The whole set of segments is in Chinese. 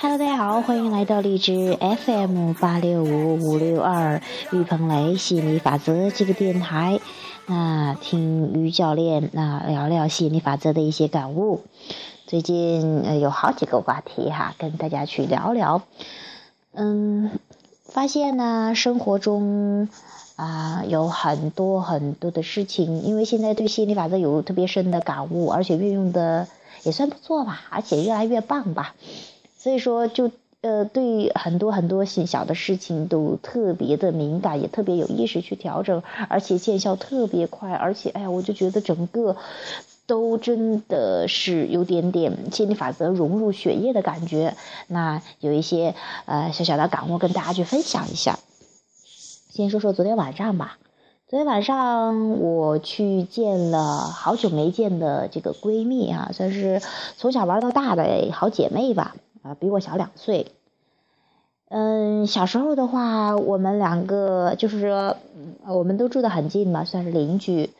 Hello，大家好，欢迎来到荔枝 FM 八六五五六二于鹏雷吸引力法则这个电台。那听于教练那聊聊吸引力法则的一些感悟。最近有好几个话题哈，跟大家去聊聊。嗯，发现呢，生活中啊有很多很多的事情，因为现在对吸引力法则有特别深的感悟，而且运用的也算不错吧，而且越来越棒吧。所以说，就呃，对很多很多小小的事情都特别的敏感，也特别有意识去调整，而且见效特别快，而且哎呀，我就觉得整个都真的是有点点心理法则融入血液的感觉。那有一些呃小小的感悟跟大家去分享一下。先说说昨天晚上吧。昨天晚上我去见了好久没见的这个闺蜜啊，算是从小玩到大的好姐妹吧。啊，比我小两岁。嗯，小时候的话，我们两个就是说，我们都住得很近嘛，算是邻居。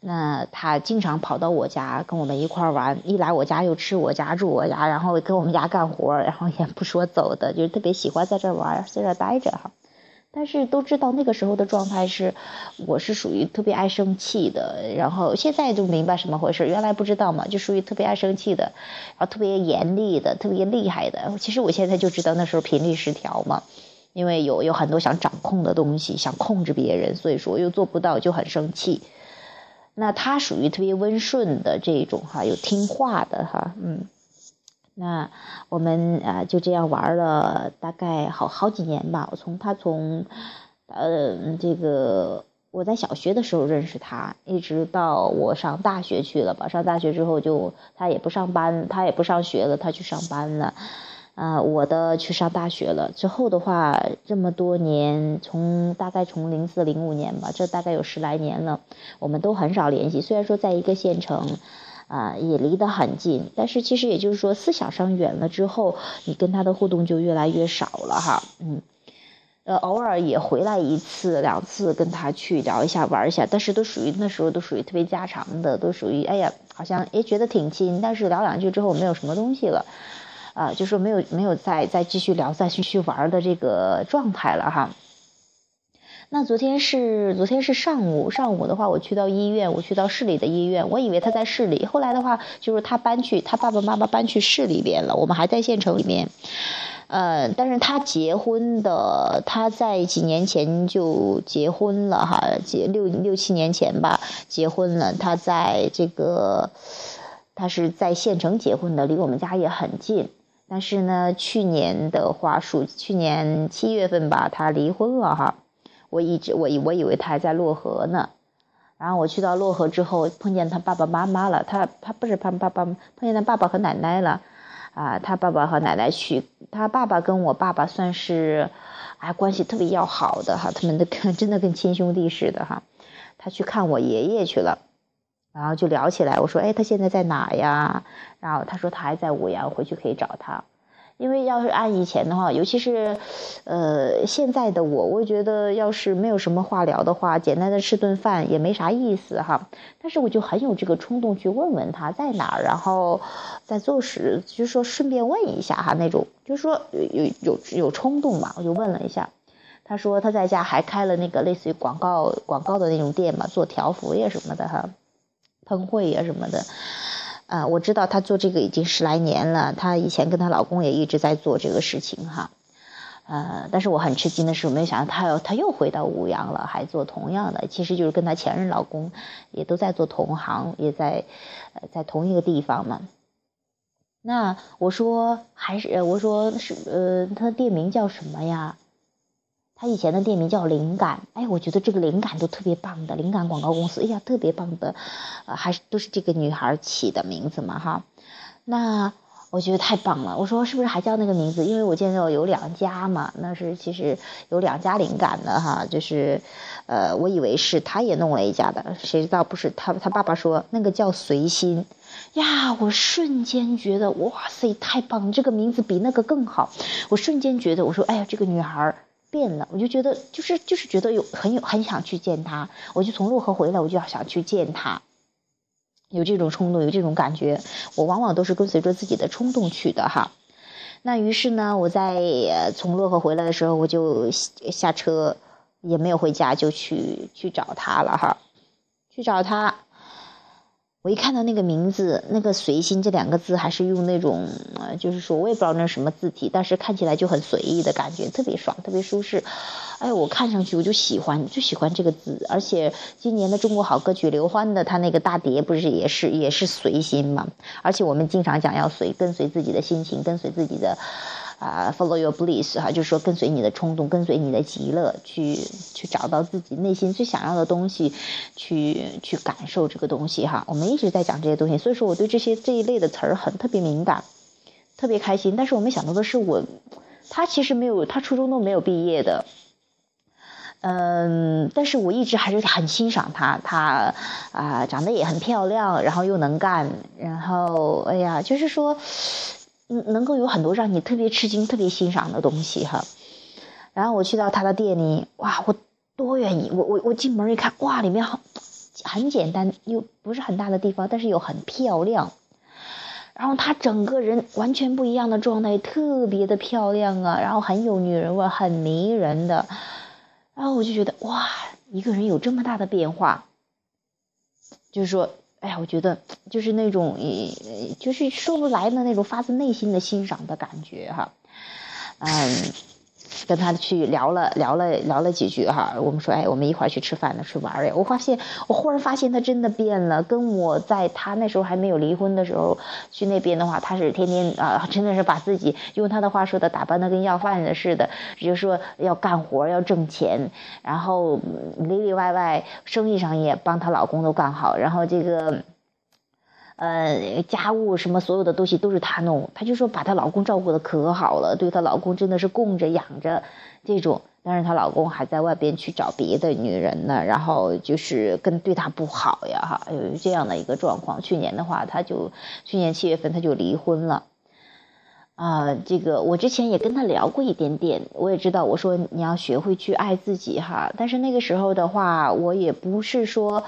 那她经常跑到我家跟我们一块玩，一来我家又吃我家住我家，然后跟我们家干活，然后也不说走的，就特别喜欢在这玩，在这待着哈。但是都知道那个时候的状态是，我是属于特别爱生气的，然后现在就明白什么回事，原来不知道嘛，就属于特别爱生气的，然后特别严厉的，特别厉害的。其实我现在就知道那时候频率失调嘛，因为有有很多想掌控的东西，想控制别人，所以说又做不到，就很生气。那他属于特别温顺的这种哈，有听话的哈，嗯。那我们啊就这样玩了大概好好几年吧。我从他从，呃，这个我在小学的时候认识他，一直到我上大学去了吧。上大学之后就他也不上班，他也不上学了，他去上班了。啊，我的去上大学了。之后的话，这么多年，从大概从零四零五年吧，这大概有十来年了，我们都很少联系。虽然说在一个县城。啊，也离得很近，但是其实也就是说，思想上远了之后，你跟他的互动就越来越少了哈。嗯，呃，偶尔也回来一次两次，跟他去聊一下玩一下，但是都属于那时候都属于特别家常的，都属于哎呀，好像也觉得挺亲，但是聊两句之后没有什么东西了，啊，就说没有没有再再继续聊再继续玩的这个状态了哈。那昨天是昨天是上午，上午的话我去到医院，我去到市里的医院，我以为他在市里，后来的话就是他搬去他爸爸妈妈搬去市里边了，我们还在县城里面，呃，但是他结婚的，他在几年前就结婚了哈，结六六七年前吧结婚了，他在这个他是在县城结婚的，离我们家也很近，但是呢，去年的话属去年七月份吧，他离婚了哈。我一直我以我以为他还在漯河呢，然后我去到漯河之后碰见他爸爸妈妈了，他他不是他爸爸碰见他爸爸和奶奶了，啊，他爸爸和奶奶去，他爸爸跟我爸爸算是，哎关系特别要好的哈，他们的 真的跟亲兄弟似的哈，他去看我爷爷去了，然后就聊起来，我说哎他现在在哪呀？然后他说他还在五阳，回去可以找他。因为要是按以前的话，尤其是，呃，现在的我，我觉得要是没有什么话聊的话，简单的吃顿饭也没啥意思哈。但是我就很有这个冲动去问问他在哪儿，然后在做时就是说顺便问一下哈那种，就是说有有有有冲动嘛，我就问了一下。他说他在家还开了那个类似于广告广告的那种店嘛，做条幅呀什么的哈，喷绘呀什么的。啊，我知道她做这个已经十来年了，她以前跟她老公也一直在做这个事情哈，呃，但是我很吃惊的是，我没有想到她又她又回到吴阳了，还做同样的，其实就是跟她前任老公也都在做同行，也在呃在同一个地方嘛。那我说还是我说是呃，他的店名叫什么呀？他以前的店名叫灵感，哎，我觉得这个灵感都特别棒的，灵感广告公司，哎呀，特别棒的，呃，还是都是这个女孩起的名字嘛，哈，那我觉得太棒了。我说是不是还叫那个名字？因为我见到有两家嘛，那是其实有两家灵感的哈，就是，呃，我以为是他也弄了一家的，谁知道不是他？他爸爸说那个叫随心，呀，我瞬间觉得哇塞，太棒，这个名字比那个更好。我瞬间觉得，我说哎呀，这个女孩。变了，我就觉得就是就是觉得有很有很想去见他，我就从漯河回来，我就要想去见他。有这种冲动，有这种感觉，我往往都是跟随着自己的冲动去的哈。那于是呢，我在从漯河回来的时候，我就下车，也没有回家，就去去找他了哈，去找他。我一看到那个名字，那个“随心”这两个字，还是用那种，呃，就是说我也不知道那是什么字体，但是看起来就很随意的感觉，特别爽，特别舒适。哎，我看上去我就喜欢，就喜欢这个字。而且今年的中国好歌曲刘欢的他那个大碟不是也是也是随心嘛？而且我们经常讲要随，跟随自己的心情，跟随自己的。啊，follow your bliss 哈，就是说跟随你的冲动，跟随你的极乐，去去找到自己内心最想要的东西，去去感受这个东西哈。我们一直在讲这些东西，所以说我对这些这一类的词儿很特别敏感，特别开心。但是我没想到的是，我他其实没有，他初中都没有毕业的，嗯，但是我一直还是很欣赏他，他啊长得也很漂亮，然后又能干，然后哎呀，就是说。嗯，能够有很多让你特别吃惊、特别欣赏的东西哈。然后我去到他的店里，哇，我多愿意！我我我进门一看，哇，里面很很简单，又不是很大的地方，但是又很漂亮。然后他整个人完全不一样的状态，特别的漂亮啊，然后很有女人味，很迷人的。然后我就觉得，哇，一个人有这么大的变化，就是说。哎呀，我觉得就是那种，就是说不来的那种发自内心的欣赏的感觉哈，嗯。跟他去聊了聊了聊了几句哈，我们说哎，我们一块儿去吃饭呢，去玩儿。我发现我忽然发现他真的变了，跟我在他那时候还没有离婚的时候去那边的话，他是天天啊，真的是把自己用他的话说的打扮的跟要饭的似的，就是说要干活要挣钱，然后里里外外生意上也帮她老公都干好，然后这个。呃，家务什么所有的东西都是她弄，她就说把她老公照顾的可好了，对她老公真的是供着养着，这种。但是她老公还在外边去找别的女人呢，然后就是跟对她不好呀，哈，有这样的一个状况。去年的话，她就去年七月份他就离婚了，啊，这个我之前也跟她聊过一点点，我也知道，我说你要学会去爱自己哈，但是那个时候的话，我也不是说，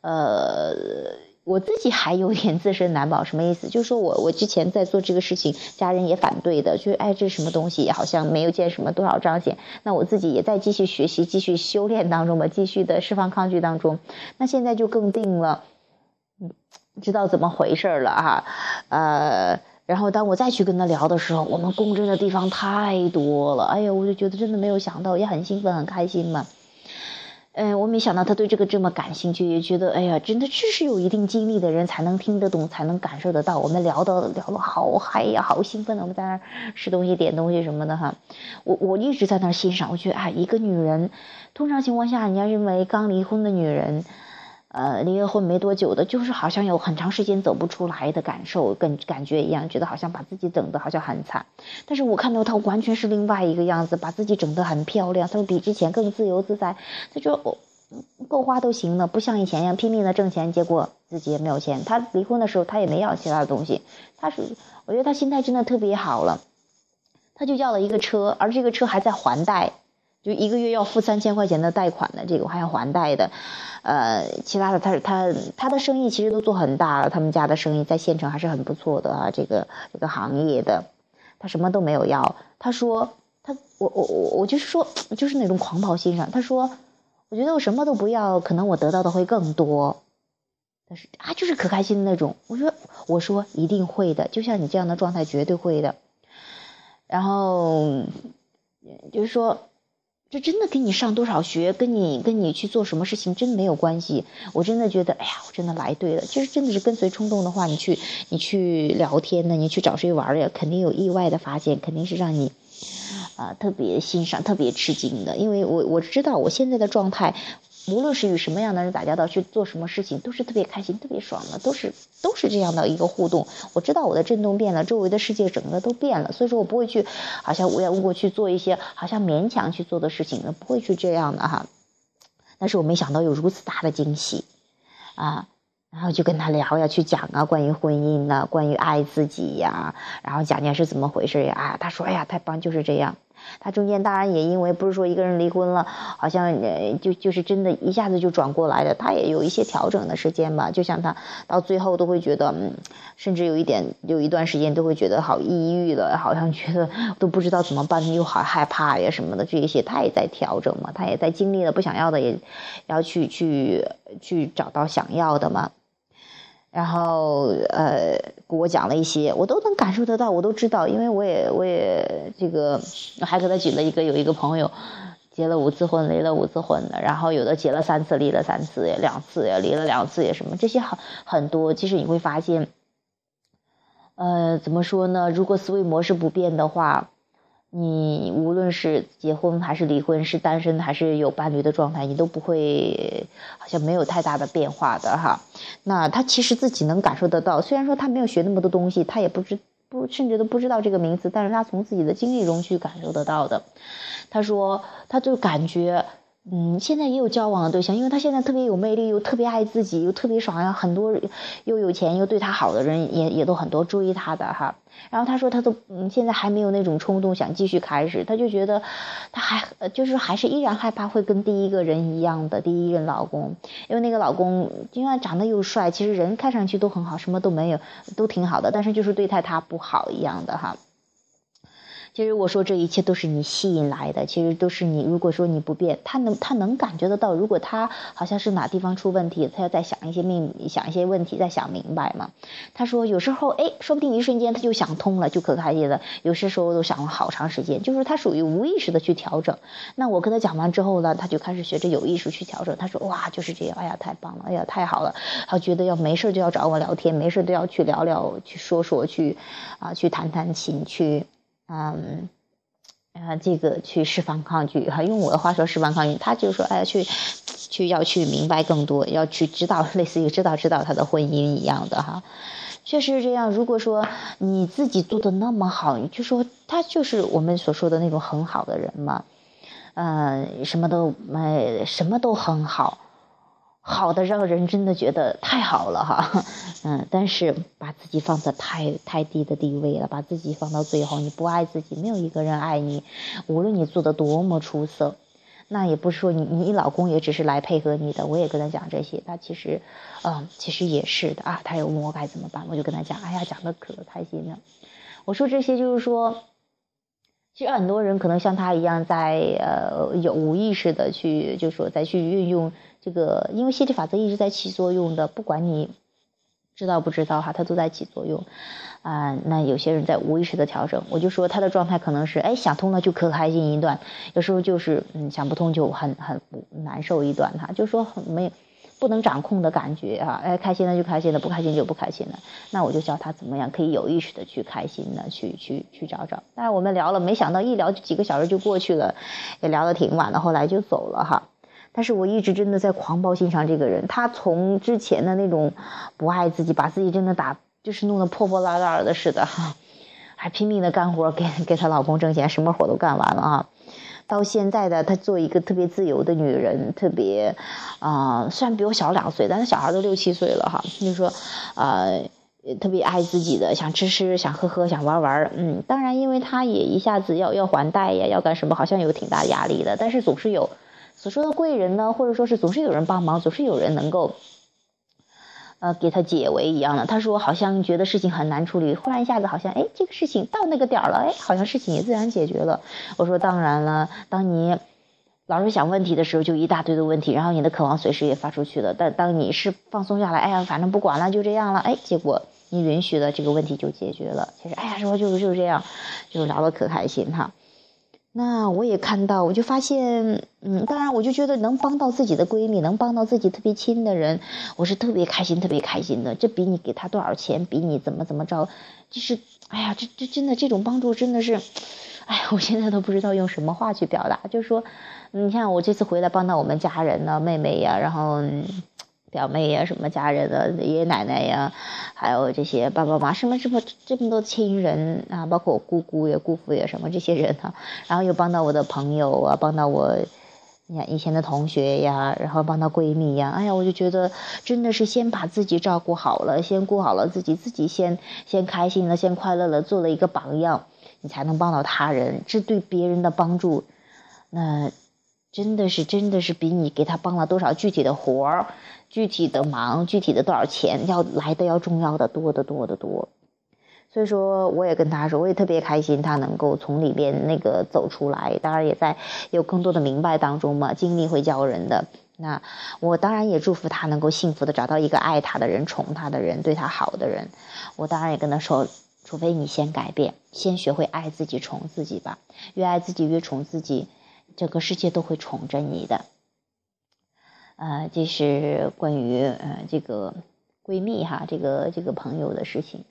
呃。我自己还有点自身难保，什么意思？就是说我我之前在做这个事情，家人也反对的，就是哎，这什么东西，好像没有见什么多少彰显。那我自己也在继续学习、继续修炼当中吧，继续的释放抗拒当中。那现在就更定了，嗯，知道怎么回事了啊。呃，然后当我再去跟他聊的时候，我们共振的地方太多了，哎呀，我就觉得真的没有想到，也很兴奋、很开心嘛。嗯，我没想到他对这个这么感兴趣，也觉得哎呀，真的确实有一定经历的人才能听得懂，才能感受得到。我们聊到聊得好嗨呀，好兴奋，我们在那儿吃东西、点东西什么的哈。我我一直在那儿欣赏，我觉得哎，一个女人，通常情况下，人家认为刚离婚的女人。呃，离了婚没多久的，就是好像有很长时间走不出来的感受，跟感觉一样，觉得好像把自己整的好像很惨。但是我看到他完全是另外一个样子，把自己整得很漂亮，他说比之前更自由自在。他说我够花都行了，不像以前一样拼命的挣钱，结果自己也没有钱。他离婚的时候，他也没要其他的东西。他是，我觉得他心态真的特别好了。他就要了一个车，而这个车还在还贷。就一个月要付三千块钱的贷款的，这个我还要还贷的，呃，其他的他他他的生意其实都做很大了，他们家的生意在县城还是很不错的啊，这个这个行业的，他什么都没有要，他说他我我我我就是说就是那种狂暴欣赏，他说我觉得我什么都不要，可能我得到的会更多，但是啊就是可开心的那种，我说我说一定会的，就像你这样的状态绝对会的，然后就是说。这真的跟你上多少学，跟你跟你去做什么事情真没有关系。我真的觉得，哎呀，我真的来对了。就是真的是跟随冲动的话，你去你去聊天呢，你去找谁玩呀，肯定有意外的发现，肯定是让你啊特别欣赏、特别吃惊的。因为我我知道我现在的状态。无论是与什么样的人打交道，去做什么事情，都是特别开心、特别爽的，都是都是这样的一个互动。我知道我的震动变了，周围的世界整个都变了，所以说我不会去，好像无缘无故去做一些好像勉强去做的事情，不会去这样的哈。但是我没想到有如此大的惊喜，啊，然后就跟他聊呀，去讲啊，关于婚姻呐，关于爱自己呀，然后讲讲是怎么回事呀，啊，他说，哎呀，太棒，就是这样。他中间当然也因为不是说一个人离婚了，好像呃就就是真的一下子就转过来的，他也有一些调整的时间吧。就像他到最后都会觉得，嗯，甚至有一点有一段时间都会觉得好抑郁了，好像觉得都不知道怎么办，又好害怕呀什么的这一些，他也在调整嘛，他也在经历了不想要的，也要去去去找到想要的嘛。然后呃，给我讲了一些，我都能感受得到，我都知道，因为我也我也这个还给他举了一个，有一个朋友结了五次婚，离了五次婚的，然后有的结了三次，离了三次，两次也离了两次也什么，这些很很多。其实你会发现，呃，怎么说呢？如果思维模式不变的话。你无论是结婚还是离婚，是单身还是有伴侣的状态，你都不会好像没有太大的变化的哈。那他其实自己能感受得到，虽然说他没有学那么多东西，他也不知不甚至都不知道这个名词，但是他从自己的经历中去感受得到的。他说，他就感觉。嗯，现在也有交往的对象，因为他现在特别有魅力，又特别爱自己，又特别爽呀，很多又有钱又对他好的人也也都很多追他的哈。然后他说他都嗯现在还没有那种冲动想继续开始，他就觉得他还就是还是依然害怕会跟第一个人一样的第一任老公，因为那个老公就算长得又帅，其实人看上去都很好，什么都没有，都挺好的，但是就是对待他不好一样的哈。其实我说这一切都是你吸引来的，其实都是你。如果说你不变，他能他能感觉得到。如果他好像是哪地方出问题，他要再想一些命，想一些问题，再想明白嘛。他说有时候哎，说不定一瞬间他就想通了，就可开心了。有些时候都想了好长时间，就是他属于无意识的去调整。那我跟他讲完之后呢，他就开始学着有意识去调整。他说哇，就是这样，哎呀，太棒了，哎呀，太好了。他觉得要没事就要找我聊天，没事都要去聊聊，去说说，去啊，去弹弹琴，去。嗯，啊，这个去释放抗拒哈，用我的话说释放抗拒，他就说，哎，去，去要去明白更多，要去知道，类似于知道知道他的婚姻一样的哈，确实是这样。如果说你自己做的那么好，你就说他就是我们所说的那种很好的人嘛，嗯，什么都哎，什么都很好。好的，让人真的觉得太好了哈，嗯，但是把自己放在太太低的地位了，把自己放到最后，你不爱自己，没有一个人爱你，无论你做的多么出色，那也不是说你你老公也只是来配合你的，我也跟他讲这些，他其实，嗯，其实也是的啊，他又问我该怎么办，我就跟他讲，哎呀，讲的可开心了，我说这些就是说。其实很多人可能像他一样，在呃有无意识的去，就是说再去运用这个，因为吸引力法则一直在起作用的，不管你知道不知道哈，它都在起作用啊。那有些人在无意识的调整，我就说他的状态可能是，哎想通了就可开心一段，有时候就是嗯想不通就很很难受一段哈，就说很没。不能掌控的感觉啊，哎，开心的就开心的，不开心就不开心了。那我就教他怎么样可以有意识的去开心的，去去去找找。但是我们聊了，没想到一聊几个小时就过去了，也聊得挺晚的，后来就走了哈。但是我一直真的在狂暴欣赏这个人，他从之前的那种不爱自己，把自己真的打就是弄得破破烂烂的似的哈，还拼命的干活给给她老公挣钱，什么活都干完了啊。到现在的她做一个特别自由的女人，特别，啊，虽然比我小两岁，但是小孩都六七岁了哈。就说，啊，特别爱自己的，想吃吃，想喝喝，想玩玩。嗯，当然，因为她也一下子要要还贷呀，要干什么，好像有挺大压力的。但是总是有所说的贵人呢，或者说是总是有人帮忙，总是有人能够。呃，给他解围一样的。他说好像觉得事情很难处理，忽然一下子好像，哎，这个事情到那个点儿了，哎，好像事情也自然解决了。我说当然了，当你老是想问题的时候，就一大堆的问题，然后你的渴望随时也发出去了。但当你是放松下来，哎呀，反正不管了，就这样了，哎，结果你允许了，这个问题就解决了。其实，哎呀，说就就是这样，就聊得可开心哈。那我也看到，我就发现，嗯，当然，我就觉得能帮到自己的闺蜜，能帮到自己特别亲的人，我是特别开心、特别开心的。这比你给他多少钱，比你怎么怎么着，就是，哎呀，这这真的这种帮助真的是，哎呀，我现在都不知道用什么话去表达。就是说，你看我这次回来帮到我们家人呢，妹妹呀，然后。表妹呀，什么家人的爷爷奶奶呀，还有这些爸爸妈妈，什么这么这么多亲人啊，包括我姑姑呀、姑父呀，什么这些人哈，然后又帮到我的朋友啊，帮到我，你看以前的同学呀，然后帮到闺蜜呀，哎呀，我就觉得真的是先把自己照顾好了，先顾好了自己，自己先先开心了，先快乐了，做了一个榜样。你才能帮到他人。这对别人的帮助，那真的是真的是比你给他帮了多少具体的活儿、具体的忙、具体的多少钱要来的要重要的多得多得多。所以说，我也跟他说，我也特别开心，他能够从里边那个走出来。当然，也在有更多的明白当中嘛。经历会教人的。那我当然也祝福他能够幸福的找到一个爱他的人、宠他的人、对他好的人。我当然也跟他说，除非你先改变，先学会爱自己、宠自己吧。越爱自己，越宠自己，整个世界都会宠着你的。呃，这是关于呃这个闺蜜哈，这个这个朋友的事情。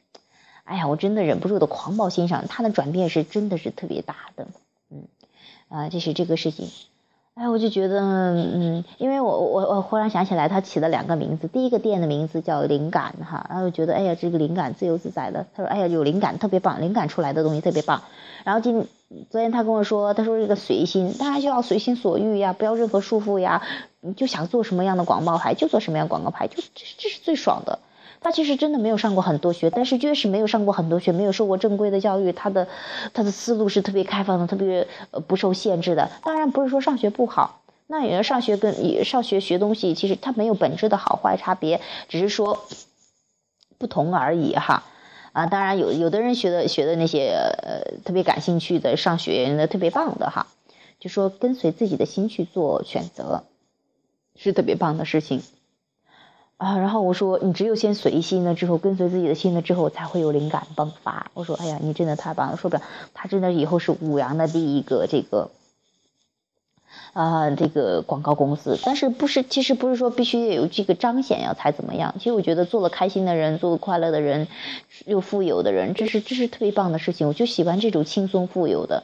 哎呀，我真的忍不住的狂暴欣赏她的转变是真的是特别大的，嗯，啊，这是这个事情，哎，我就觉得，嗯，因为我我我忽然想起来，他起了两个名字，第一个店的名字叫灵感哈，然后觉得，哎呀，这个灵感自由自在的，他说，哎呀，有灵感特别棒，灵感出来的东西特别棒，然后今昨天他跟我说，他说这个随心，当然就要随心所欲呀，不要任何束缚呀，你就想做什么样的广告牌就做什么样广告牌，就这这是最爽的。他其实真的没有上过很多学，但是越是没有上过很多学，没有受过正规的教育，他的他的思路是特别开放的，特别呃不受限制的。当然不是说上学不好，那也要上学跟上学学东西，其实它没有本质的好坏差别，只是说不同而已哈。啊，当然有有的人学的学的那些呃特别感兴趣的上学的特别棒的哈，就说跟随自己的心去做选择，是特别棒的事情。啊，然后我说，你只有先随心了之后，跟随自己的心了之后，才会有灵感迸发。我说，哎呀，你真的太棒了，说不了，他真的以后是五羊的第一个这个，啊，这个广告公司。但是不是，其实不是说必须得有这个彰显呀才怎么样。其实我觉得做了开心的人，做了快乐的人，又富有的人，这是这是特别棒的事情。我就喜欢这种轻松富有的。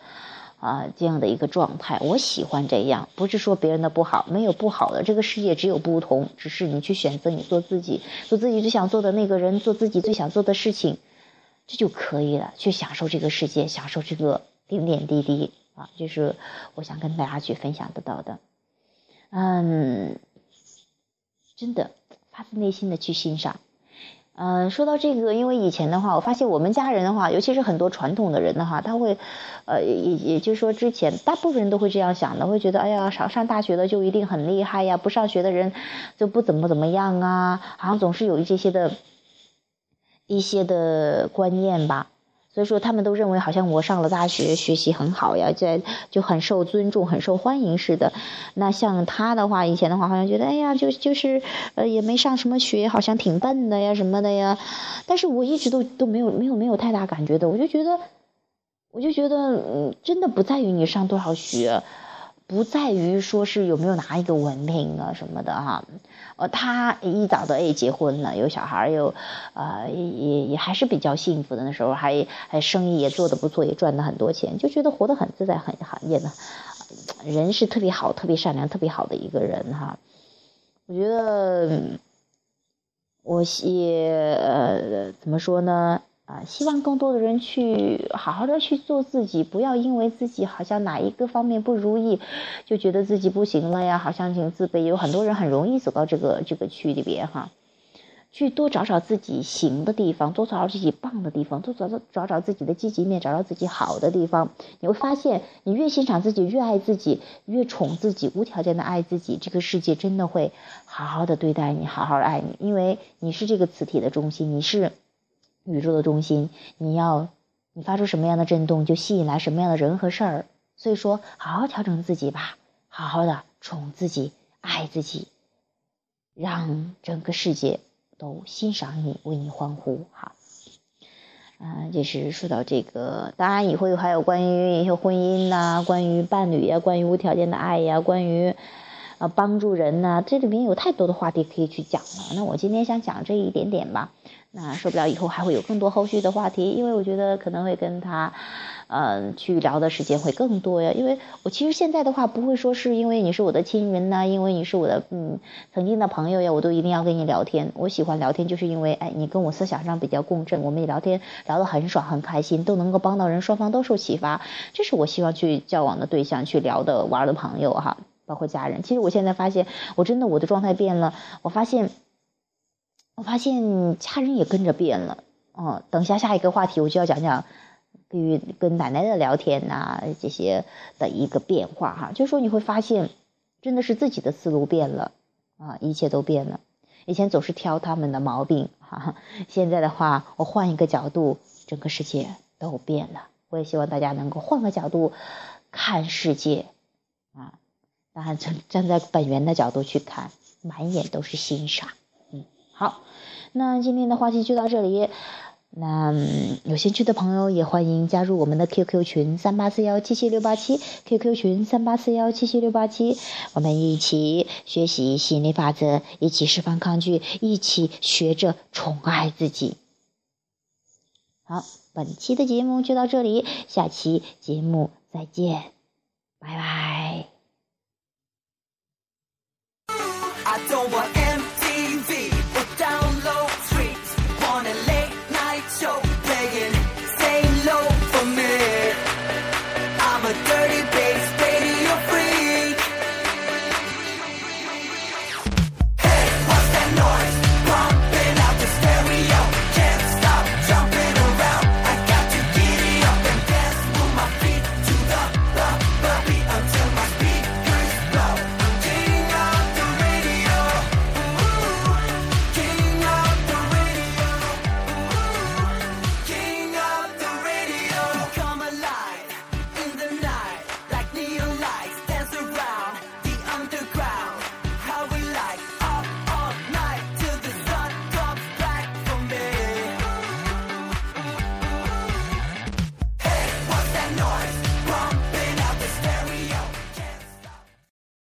啊，这样的一个状态，我喜欢这样。不是说别人的不好，没有不好的，这个世界只有不同。只是你去选择，你做自己，做自己最想做的那个人，做自己最想做的事情，这就可以了。去享受这个世界，享受这个点点滴滴啊，就是我想跟大家去分享得到的。嗯，真的，发自内心的去欣赏。嗯，说到这个，因为以前的话，我发现我们家人的话，尤其是很多传统的人的话，他会，呃，也也就是说，之前大部分人都会这样想的，会觉得，哎呀，上上大学的就一定很厉害呀，不上学的人就不怎么怎么样啊，好像总是有一些些的一些的观念吧。所以说，他们都认为好像我上了大学，学习很好呀，在就很受尊重、很受欢迎似的。那像他的话，以前的话好像觉得，哎呀，就就是呃，也没上什么学，好像挺笨的呀，什么的呀。但是我一直都都没有没有没有太大感觉的，我就觉得，我就觉得，真的不在于你上多少学。不在于说是有没有拿一个文凭啊什么的哈，呃，他一早的哎结婚了，有小孩又，呃，也也还是比较幸福的。那时候还还生意也做得不错，也赚了很多钱，就觉得活得很自在，很很也呢，人是特别好、特别善良、特别好的一个人哈。我觉得，我也呃怎么说呢？啊，希望更多的人去好好的去做自己，不要因为自己好像哪一个方面不如意，就觉得自己不行了呀，好像挺自卑。有很多人很容易走到这个这个区里边哈，去多找找自己行的地方，多找找自己棒的地方，多找找找找自己的积极面，找找自己好的地方。你会发现，你越欣赏自己，越爱自己，越宠自己，无条件的爱自己，这个世界真的会好好的对待你，好好的爱你，因为你是这个磁体的中心，你是。宇宙的中心，你要你发出什么样的震动，就吸引来什么样的人和事儿。所以说，好好调整自己吧，好好的宠自己，爱自己，让整个世界都欣赏你，为你欢呼。好，嗯，就是说到这个，当然以后还有关于一些婚姻呐，关于伴侣呀，关于无条件的爱呀，关于啊帮助人呐，这里面有太多的话题可以去讲了。那我今天想讲这一点点吧。那说不了，以后还会有更多后续的话题，因为我觉得可能会跟他，嗯，去聊的时间会更多呀。因为我其实现在的话，不会说是因为你是我的亲人呐，因为你是我的嗯曾经的朋友呀，我都一定要跟你聊天。我喜欢聊天，就是因为哎，你跟我思想上比较共振，我们也聊天聊得很爽很开心，都能够帮到人，双方都受启发，这是我希望去交往的对象，去聊的玩的朋友哈，包括家人。其实我现在发现，我真的我的状态变了，我发现。我发现家人也跟着变了，哦，等下下一个话题我就要讲讲与跟奶奶的聊天呐，这些的一个变化哈，就是说你会发现，真的是自己的思路变了啊，一切都变了。以前总是挑他们的毛病哈，现在的话，我换一个角度，整个世界都变了。我也希望大家能够换个角度看世界啊，当然站站在本源的角度去看，满眼都是欣赏。好，那今天的话题就到这里。那有兴趣的朋友也欢迎加入我们的 QQ 群三八四幺七七六八七，QQ 群三八四幺七七六八七，我们一起学习吸引力法则，一起释放抗拒，一起学着宠爱自己。好，本期的节目就到这里，下期节目再见，拜拜。